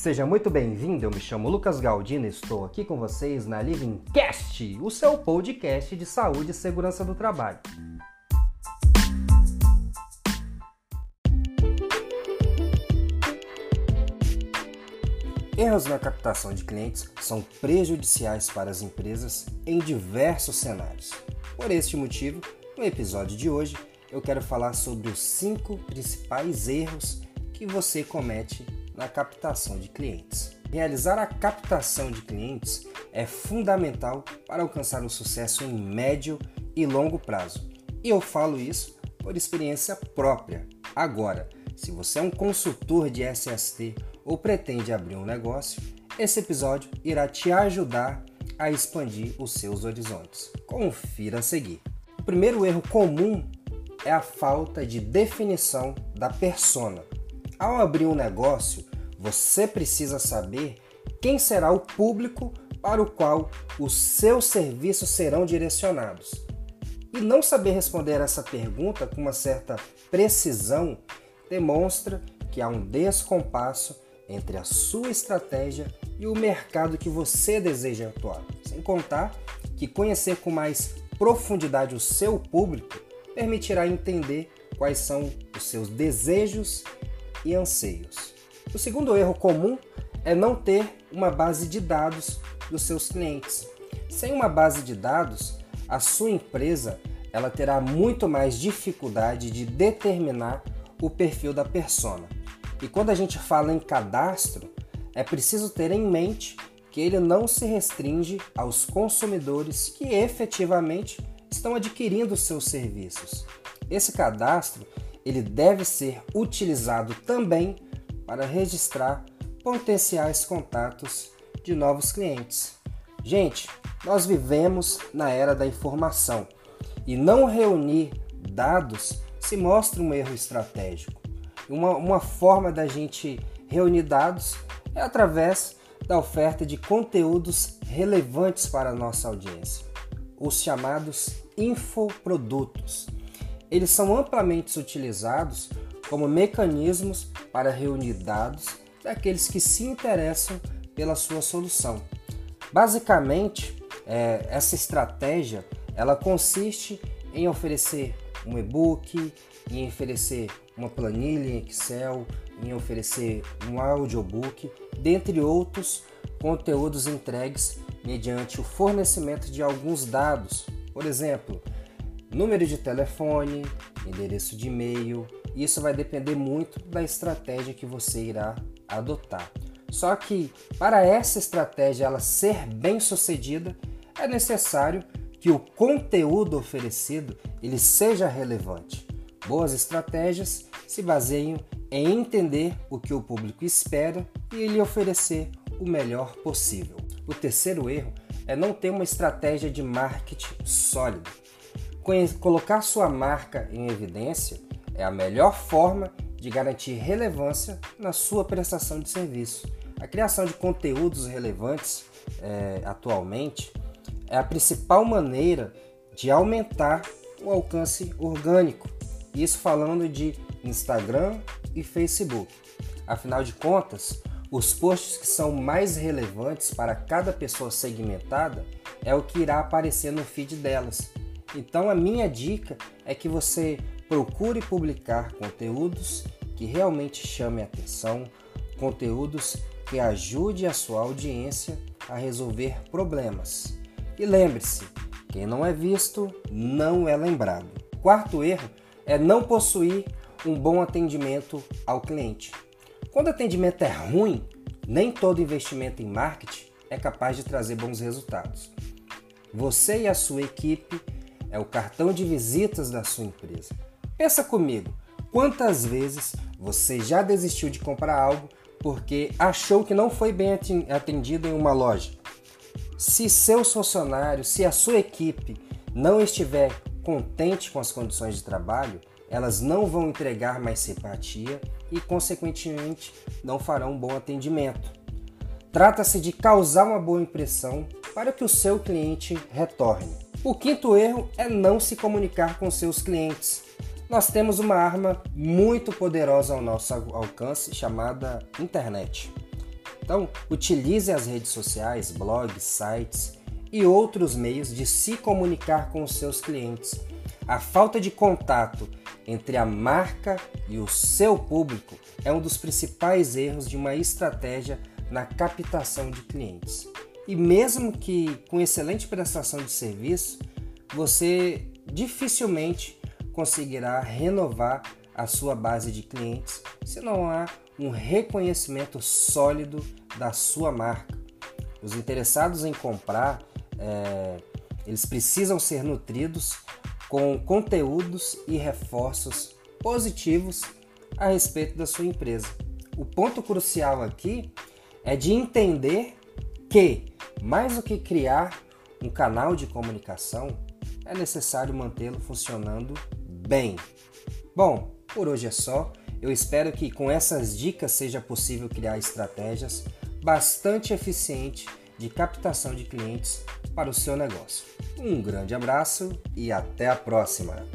Seja muito bem-vindo, eu me chamo Lucas Galdino e estou aqui com vocês na Livingcast, o seu podcast de saúde e segurança do trabalho. Erros na captação de clientes são prejudiciais para as empresas em diversos cenários. Por este motivo, no episódio de hoje, eu quero falar sobre os cinco principais erros que você comete na captação de clientes. Realizar a captação de clientes é fundamental para alcançar o sucesso em médio e longo prazo. E eu falo isso por experiência própria. Agora, se você é um consultor de SST ou pretende abrir um negócio, esse episódio irá te ajudar a expandir os seus horizontes. Confira a seguir. O primeiro erro comum é a falta de definição da persona. Ao abrir um negócio, você precisa saber quem será o público para o qual os seus serviços serão direcionados. E não saber responder essa pergunta com uma certa precisão demonstra que há um descompasso entre a sua estratégia e o mercado que você deseja atuar. Sem contar que conhecer com mais profundidade o seu público permitirá entender quais são os seus desejos e anseios. O segundo erro comum é não ter uma base de dados dos seus clientes. Sem uma base de dados, a sua empresa ela terá muito mais dificuldade de determinar o perfil da persona. E quando a gente fala em cadastro, é preciso ter em mente que ele não se restringe aos consumidores que efetivamente estão adquirindo seus serviços. Esse cadastro ele deve ser utilizado também para registrar potenciais contatos de novos clientes. Gente, nós vivemos na era da informação e não reunir dados se mostra um erro estratégico. Uma, uma forma da gente reunir dados é através da oferta de conteúdos relevantes para a nossa audiência, os chamados infoprodutos. Eles são amplamente utilizados como mecanismos para reunir dados daqueles que se interessam pela sua solução. Basicamente, é, essa estratégia ela consiste em oferecer um e-book, em oferecer uma planilha em Excel, em oferecer um audiobook, dentre outros conteúdos entregues mediante o fornecimento de alguns dados, por exemplo, número de telefone, endereço de e-mail. Isso vai depender muito da estratégia que você irá adotar. Só que para essa estratégia ela ser bem sucedida, é necessário que o conteúdo oferecido ele seja relevante. Boas estratégias se baseiam em entender o que o público espera e lhe oferecer o melhor possível. O terceiro erro é não ter uma estratégia de marketing sólida. Colocar sua marca em evidência é a melhor forma de garantir relevância na sua prestação de serviço. A criação de conteúdos relevantes é, atualmente é a principal maneira de aumentar o alcance orgânico. Isso falando de Instagram e Facebook. Afinal de contas, os posts que são mais relevantes para cada pessoa segmentada é o que irá aparecer no feed delas. Então a minha dica é que você procure publicar conteúdos que realmente chamem atenção, conteúdos que ajude a sua audiência a resolver problemas. E lembre-se, quem não é visto não é lembrado. Quarto erro é não possuir um bom atendimento ao cliente. Quando o atendimento é ruim, nem todo investimento em marketing é capaz de trazer bons resultados. Você e a sua equipe é o cartão de visitas da sua empresa. Pensa comigo, quantas vezes você já desistiu de comprar algo porque achou que não foi bem atendido em uma loja? Se seus funcionários, se a sua equipe não estiver contente com as condições de trabalho, elas não vão entregar mais simpatia e, consequentemente, não farão um bom atendimento. Trata-se de causar uma boa impressão para que o seu cliente retorne. O quinto erro é não se comunicar com seus clientes. Nós temos uma arma muito poderosa ao nosso alcance chamada internet. Então, utilize as redes sociais, blogs, sites e outros meios de se comunicar com os seus clientes. A falta de contato entre a marca e o seu público é um dos principais erros de uma estratégia na captação de clientes. E mesmo que com excelente prestação de serviço, você dificilmente conseguirá renovar a sua base de clientes se não há um reconhecimento sólido da sua marca. Os interessados em comprar, é, eles precisam ser nutridos com conteúdos e reforços positivos a respeito da sua empresa. O ponto crucial aqui é de entender que, mais do que criar um canal de comunicação, é necessário mantê-lo funcionando bem. Bom, por hoje é só. Eu espero que com essas dicas seja possível criar estratégias bastante eficientes de captação de clientes para o seu negócio. Um grande abraço e até a próxima!